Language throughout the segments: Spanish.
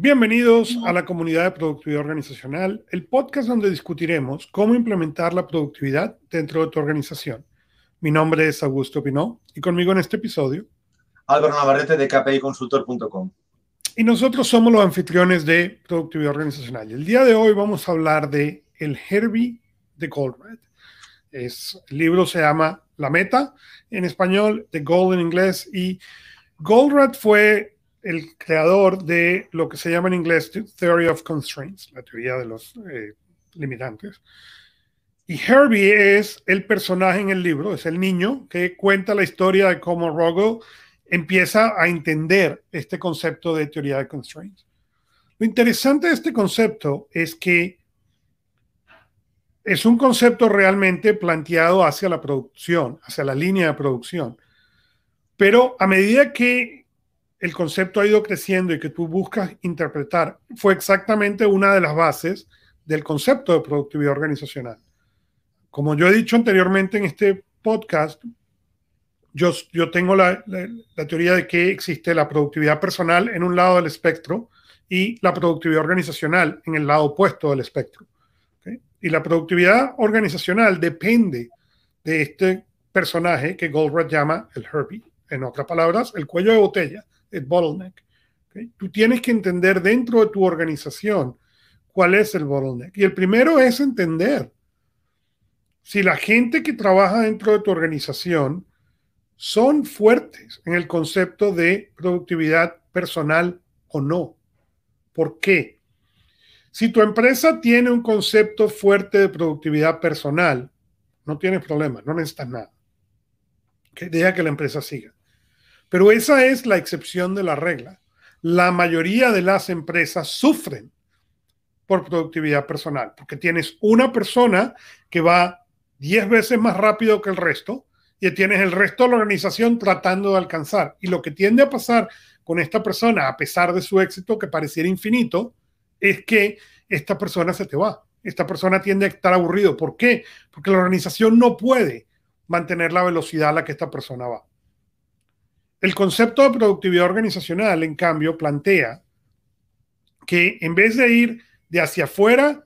Bienvenidos a la comunidad de productividad organizacional, el podcast donde discutiremos cómo implementar la productividad dentro de tu organización. Mi nombre es Augusto Pinó y conmigo en este episodio Álvaro Navarrete de kpiconsultor.com. Y nosotros somos los anfitriones de productividad organizacional. El día de hoy vamos a hablar de el Herbie de Goldratt. Es, el libro se llama La Meta en español, The Goal en inglés y Goldratt fue el creador de lo que se llama en inglés Theory of Constraints, la teoría de los eh, limitantes. Y Herbie es el personaje en el libro, es el niño que cuenta la historia de cómo Rogel empieza a entender este concepto de teoría de constraints. Lo interesante de este concepto es que es un concepto realmente planteado hacia la producción, hacia la línea de producción. Pero a medida que el concepto ha ido creciendo y que tú buscas interpretar, fue exactamente una de las bases del concepto de productividad organizacional. Como yo he dicho anteriormente en este podcast, yo, yo tengo la, teoría de que existe la productividad personal en un lado del espectro y la productividad organizacional en el lado opuesto del espectro. Y la productividad organizacional depende de este personaje que Goldrat llama el Herbie. En otras palabras, el cuello de botella el bottleneck. Tú tienes que entender dentro de tu organización cuál es el bottleneck. Y el primero es entender si la gente que trabaja dentro de tu organización son fuertes en el concepto de productividad personal o no. ¿Por qué? Si tu empresa tiene un concepto fuerte de productividad personal, no tienes problema, no necesitas nada. Deja que la empresa siga. Pero esa es la excepción de la regla. La mayoría de las empresas sufren por productividad personal, porque tienes una persona que va 10 veces más rápido que el resto y tienes el resto de la organización tratando de alcanzar. Y lo que tiende a pasar con esta persona, a pesar de su éxito que pareciera infinito, es que esta persona se te va. Esta persona tiende a estar aburrido. ¿Por qué? Porque la organización no puede mantener la velocidad a la que esta persona va. El concepto de productividad organizacional, en cambio, plantea que en vez de ir de hacia afuera,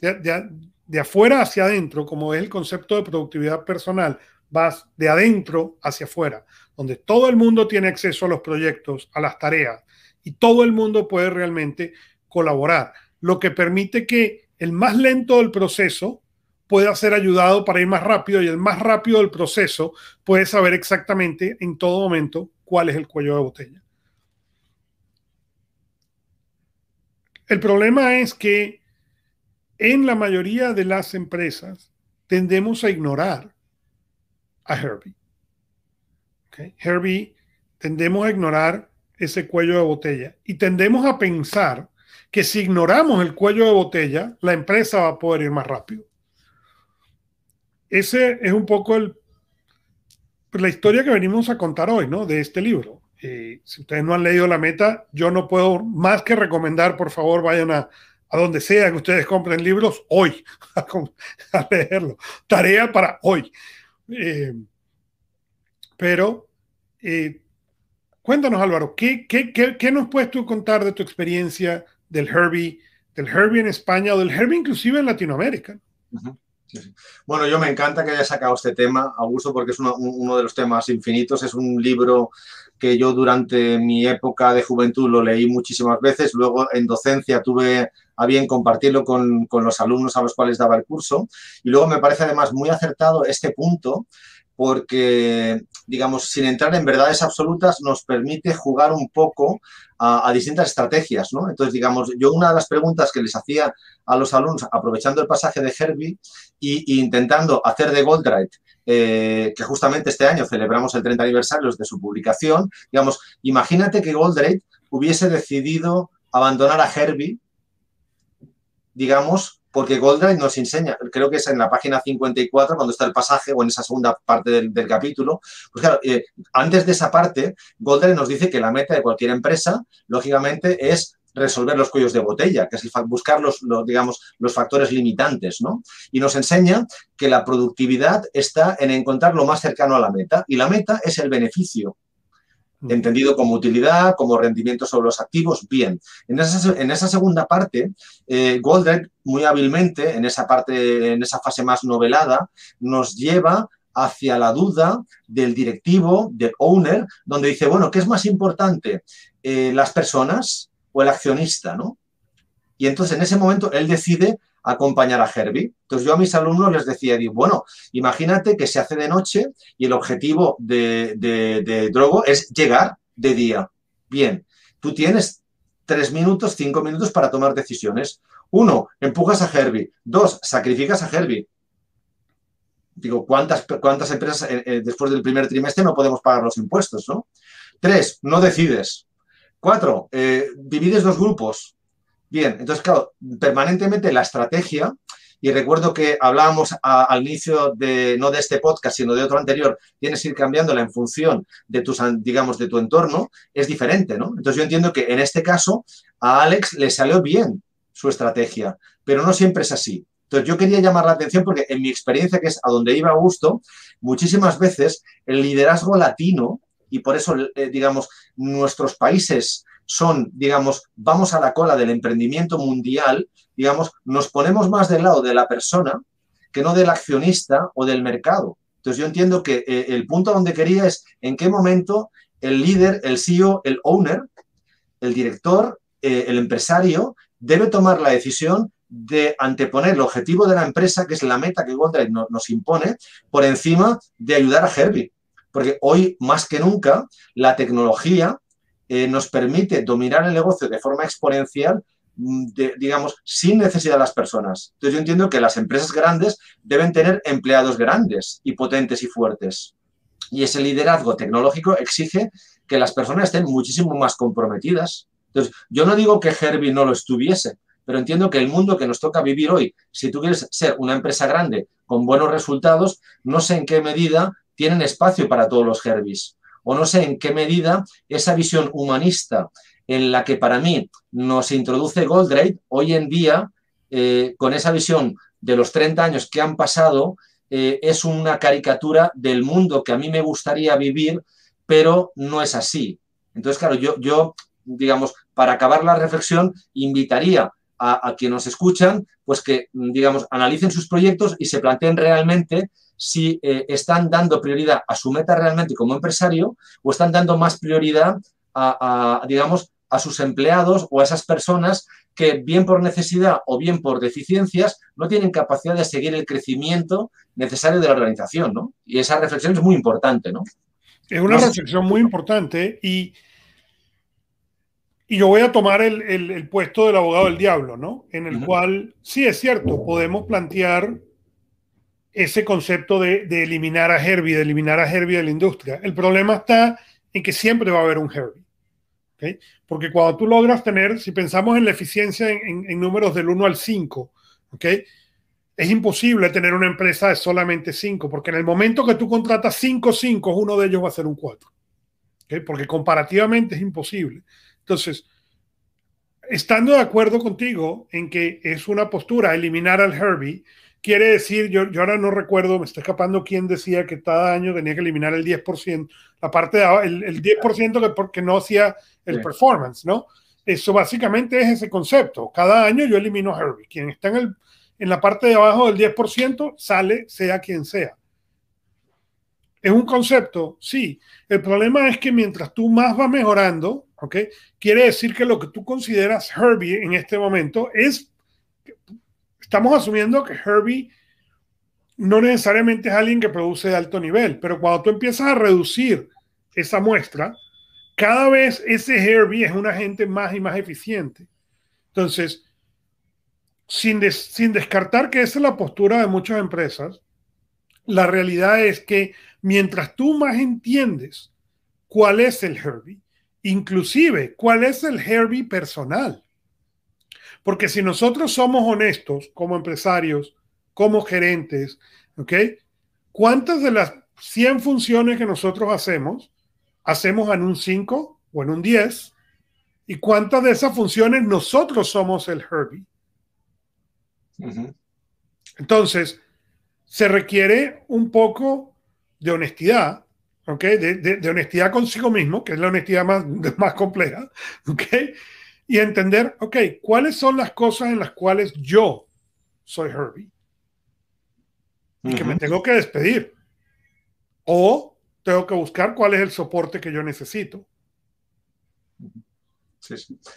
de, afuera hacia adentro, como es el concepto de productividad personal, vas de adentro hacia afuera, donde todo el mundo tiene acceso a los proyectos, a las tareas, y todo el mundo puede realmente colaborar, lo que permite que el más lento del proceso puede ser ayudado para ir más rápido y el más rápido del proceso puede saber exactamente en todo momento cuál es el cuello de botella. El problema es que en la mayoría de las empresas tendemos a ignorar a Herbie. Herbie tendemos a ignorar ese cuello de botella y tendemos a pensar que si ignoramos el cuello de botella, la empresa va a poder ir más rápido ese es un poco el, la historia que venimos a contar hoy, ¿no? De este libro. Eh, si ustedes no han leído La Meta, yo no puedo más que recomendar, por favor, vayan a, donde sea que ustedes compren libros hoy a, leerlo. Tarea para hoy. Eh, pero eh, cuéntanos, Álvaro, ¿qué, qué, qué, nos puedes tú contar de tu experiencia del Herbie, del Herbie en España o del Herbie inclusive en Latinoamérica? Bueno, yo me encanta que haya sacado este tema, Augusto, porque es uno, de los temas infinitos. Es un libro que yo durante mi época de juventud lo leí muchísimas veces. Luego en docencia tuve a bien compartirlo con, con los alumnos a los cuales daba el curso. Y luego me parece además muy acertado este punto porque, digamos, sin entrar en verdades absolutas, nos permite jugar un poco a, distintas estrategias, ¿no? Entonces, digamos, yo una de las preguntas que les hacía a los alumnos, aprovechando el pasaje de Herbie y, intentando hacer de Goldratt, eh, que justamente este año celebramos el 30 aniversario de su publicación, digamos, imagínate que Goldratt hubiese decidido abandonar a Herbie, digamos, porque Goldrake nos enseña, creo que es en la página 54 cuando está el pasaje o en esa segunda parte del, capítulo, pues claro, eh, antes de esa parte, Goldrake nos dice que la meta de cualquier empresa, lógicamente, es resolver los cuellos de botella, que es buscar los, digamos, los factores limitantes, ¿no? Y nos enseña que la productividad está en encontrar lo más cercano a la meta, y la meta es el beneficio entendido como utilidad, como rendimiento sobre los activos, bien. En esa, en esa segunda parte, eh, muy hábilmente, en esa parte, en esa fase más novelada, nos lleva hacia la duda del directivo, del owner, donde dice, bueno, ¿qué es más importante? Eh, ¿Las personas o el accionista? ¿no? Y entonces en ese momento él decide acompañar a Herbie. Entonces yo a mis alumnos les decía, bueno, imagínate que se hace de noche y el objetivo de, de, Drogo es llegar de día. Bien, tú tienes tres minutos, cinco minutos para tomar decisiones. Uno, empujas a Herbie. Dos, sacrificas a Herbie. Digo, ¿cuántas, cuántas empresas eh, eh, después del primer trimestre no podemos pagar los impuestos? ¿no? Tres, no decides. Cuatro, eh, divides dos grupos. Bien, entonces, claro, permanentemente la estrategia, y recuerdo que hablábamos al inicio de, no de este podcast, sino de otro anterior, tienes que ir cambiándola en función de tus, digamos, de tu entorno, es diferente, ¿no? Entonces yo entiendo que en este caso a Alex le salió bien su estrategia, pero no siempre es así. Entonces yo quería llamar la atención porque en mi experiencia, que es a donde iba a gusto, muchísimas veces el liderazgo latino, y por eso, eh, digamos, nuestros países son, digamos, vamos a la cola del emprendimiento mundial, digamos, nos ponemos más del lado de la persona que no del accionista o del mercado. Entonces yo entiendo que eh, el punto donde quería es en qué momento el líder, el CEO, el owner, el director, eh, el empresario, debe tomar la decisión de anteponer el objetivo de la empresa, que es la meta que Goldrake nos impone, por encima de ayudar a Herbie. Porque hoy, más que nunca, la tecnología eh, nos permite dominar el negocio de forma exponencial, mm, digamos, sin necesidad de las personas. Entonces yo entiendo que las empresas grandes deben tener empleados grandes y potentes y fuertes. Y ese liderazgo tecnológico exige que las personas estén muchísimo más comprometidas. Entonces, yo no digo que Herbie no lo estuviese, pero entiendo que el mundo que nos toca vivir hoy, si tú quieres ser una empresa grande con buenos resultados, no sé en qué medida tienen espacio para todos los Herbies o no sé en qué medida esa visión humanista en la que para mí nos introduce Goldrake hoy en día, eh, con esa visión de los 30 años que han pasado, eh, es una caricatura del mundo que a mí me gustaría vivir, pero no es así. Entonces, claro, yo, yo digamos, para acabar la reflexión, invitaría a, a quienes nos escuchan, pues que, digamos, analicen sus proyectos y se planteen realmente si eh, están dando prioridad a su meta realmente como empresario o están dando más prioridad a, digamos, a sus empleados o a esas personas que bien por necesidad o bien por deficiencias no tienen capacidad de seguir el crecimiento necesario de la organización, ¿no? Y esa reflexión es muy importante, ¿no? Es una reflexión muy importante y, y yo voy a tomar el, puesto del abogado del diablo, ¿no? En el cual, sí es cierto, podemos plantear ese concepto de, eliminar a Herbie, de eliminar a Herbie de la industria. El problema está en que siempre va a haber un Herbie. Porque cuando tú logras tener, si pensamos en la eficiencia en, números del 1 al 5, ¿okay? es imposible tener una empresa de solamente 5, porque en el momento que tú contratas 5 5, uno de ellos va a ser un 4. Porque comparativamente es imposible. Entonces, estando de acuerdo contigo en que es una postura eliminar al Herbie, quiere decir, yo, yo ahora no recuerdo, me está escapando quién decía que cada año tenía que eliminar el 10%, la parte de el, el 10% que porque no hacía el performance, ¿no? Eso básicamente es ese concepto. Cada año yo elimino a Herbie. Quien está en, el, en la parte de abajo del 10% sale, sea quien sea. ¿Es un concepto? Sí. El problema es que mientras tú más vas mejorando, ¿ok? Quiere decir que lo que tú consideras Herbie en este momento es estamos asumiendo que Herbie no necesariamente es alguien que produce de alto nivel, pero cuando tú empiezas a reducir esa muestra, cada vez ese Herbie es un agente más y más eficiente. Entonces, sin, descartar que esa es la postura de muchas empresas, la realidad es que mientras tú más entiendes cuál es el Herbie, inclusive cuál es el Herbie personal, porque si nosotros somos honestos como empresarios, como gerentes, ¿ok? ¿Cuántas de las 100 funciones que nosotros hacemos, hacemos en un 5 o en un 10? ¿Y cuántas de esas funciones nosotros somos el Herbie? Entonces, se requiere un poco de honestidad, ¿ok? De, honestidad consigo mismo, que es la honestidad más, más compleja, ¿ok? Y entender, ok, ¿cuáles son las cosas en las cuales yo soy Herbie? Y que me tengo que despedir. O tengo que buscar cuál es el soporte que yo necesito.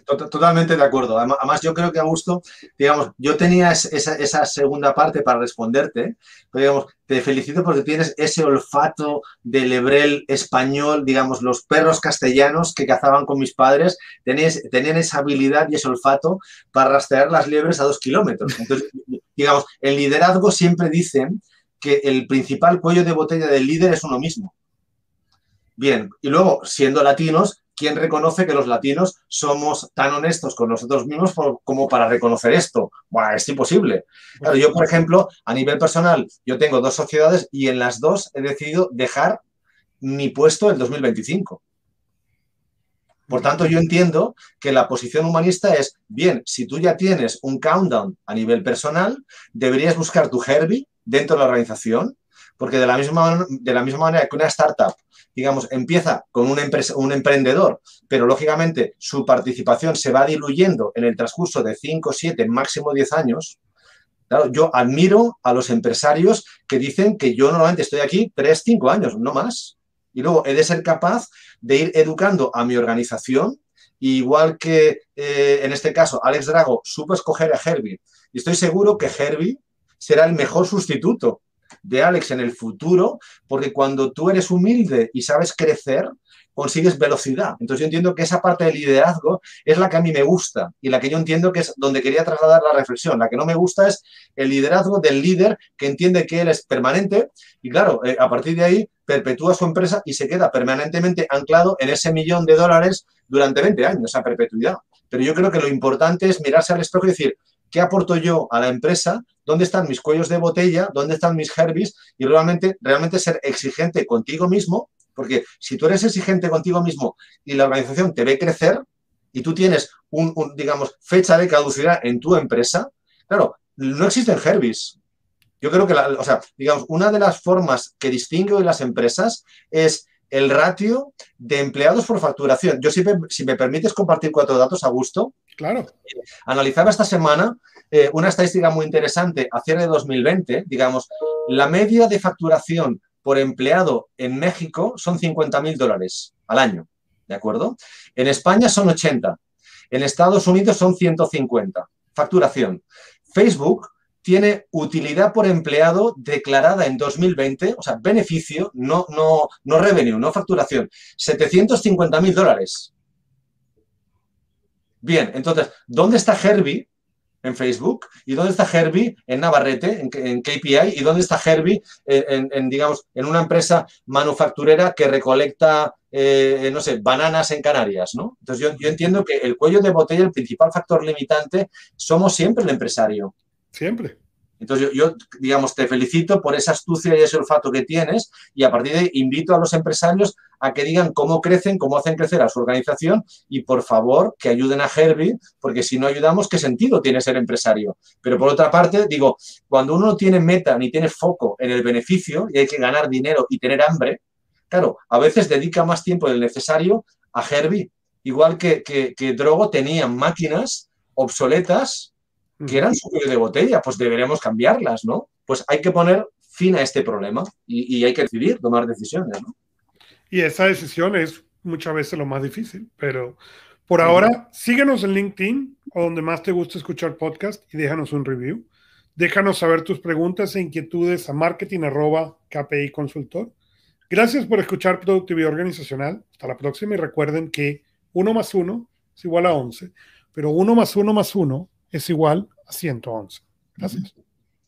Totalmente de acuerdo. Además, yo creo que Augusto, digamos, yo tenía esa, segunda parte para responderte, digamos, te felicito porque tienes ese olfato del lebrel español, digamos, los perros castellanos que cazaban con mis padres, tenían, tenían esa habilidad y ese olfato para rastrear las liebres a dos kilómetros. Entonces, digamos, el liderazgo siempre dicen que el principal cuello de botella del líder es uno mismo. Bien, y luego, siendo latinos, ¿quién reconoce que los latinos somos tan honestos con nosotros mismos como para reconocer esto? Bueno, es imposible. yo, por ejemplo, a nivel personal, yo tengo dos sociedades y en las dos he decidido dejar mi puesto en 2025. Por tanto, yo entiendo que la posición humanista es, bien, si tú ya tienes un countdown a nivel personal, deberías buscar tu Herbie dentro de la organización, porque de la misma, de la misma manera que una startup digamos, empieza con un emprendedor, pero lógicamente su participación se va diluyendo en el transcurso de 5, 7, máximo 10 años. Claro, yo admiro a los empresarios que dicen que yo normalmente estoy aquí 3, 5 años, no más. Y luego he de ser capaz de ir educando a mi organización, igual que eh, en este caso Alex Drago supo escoger a Herbie. Y estoy seguro que Herbie será el mejor sustituto de Alex en el futuro, porque cuando tú eres humilde y sabes crecer, consigues velocidad. Entonces yo entiendo que esa parte del liderazgo es la que a mí me gusta y la que yo entiendo que es donde quería trasladar la reflexión. La que no me gusta es el liderazgo del líder que entiende que él es permanente y claro, eh, a partir de ahí perpetúa su empresa y se queda permanentemente anclado en ese millón de dólares durante 20 años, a perpetuidad. Pero yo creo que lo importante es mirarse al espejo y decir, ¿qué aporto yo a la empresa? ¿Dónde están mis cuellos de botella? ¿Dónde están mis herbis? Y realmente, realmente ser exigente contigo mismo, porque si tú eres exigente contigo mismo y la organización te ve crecer y tú tienes un, digamos, fecha de caducidad en tu empresa, claro, no existen herbis. Yo creo que, o sea, digamos, una de las formas que distingue hoy las empresas es el ratio de empleados por facturación. Yo, si si me permites compartir cuatro datos a gusto, Claro. Analizaba esta semana eh, una estadística muy interesante a cierre de 2020, digamos, la media de facturación por empleado en México son 50 mil dólares al año, ¿de acuerdo? En España son 80, en Estados Unidos son 150, facturación. Facebook tiene utilidad por empleado declarada en 2020, o sea, beneficio, no, no, no revenue, no facturación, 750 mil dólares. Bien, entonces, ¿dónde está Herbie en Facebook? ¿Y dónde está Herbie en Navarrete, en, KPI? ¿Y dónde está Herbie en, digamos, en una empresa manufacturera que recolecta, eh, no sé, bananas en Canarias, ¿no? Entonces, yo, yo entiendo que el cuello de botella, el principal factor limitante, somos siempre el empresario. Siempre. Entonces, yo, digamos, te felicito por esa astucia y ese olfato que tienes y a partir de invito a los empresarios a que digan cómo crecen, cómo hacen crecer a su organización y, por favor, que ayuden a Herbie, porque si no ayudamos, ¿qué sentido tiene ser empresario? Pero por otra parte, digo, cuando uno no tiene meta ni tiene foco en el beneficio y hay que ganar dinero y tener hambre, claro, a veces dedica más tiempo del necesario a Herbie. Igual que, que, Drogo tenía máquinas obsoletas que eran su cuello de botella, pues deberemos cambiarlas, ¿no? Pues hay que poner fin a este problema y, hay que decidir, tomar decisiones, ¿no? Y esa decisión es muchas veces lo más difícil, pero por ahora síguenos en LinkedIn o donde más te guste escuchar podcast y déjanos un review. Déjanos saber tus preguntas e inquietudes a marketing KPI Consultor. Gracias por escuchar Productividad Organizacional. Hasta la próxima y recuerden que 1 más 1 es igual a 11, pero 1 más 1 más 1 es igual a 111. Gracias.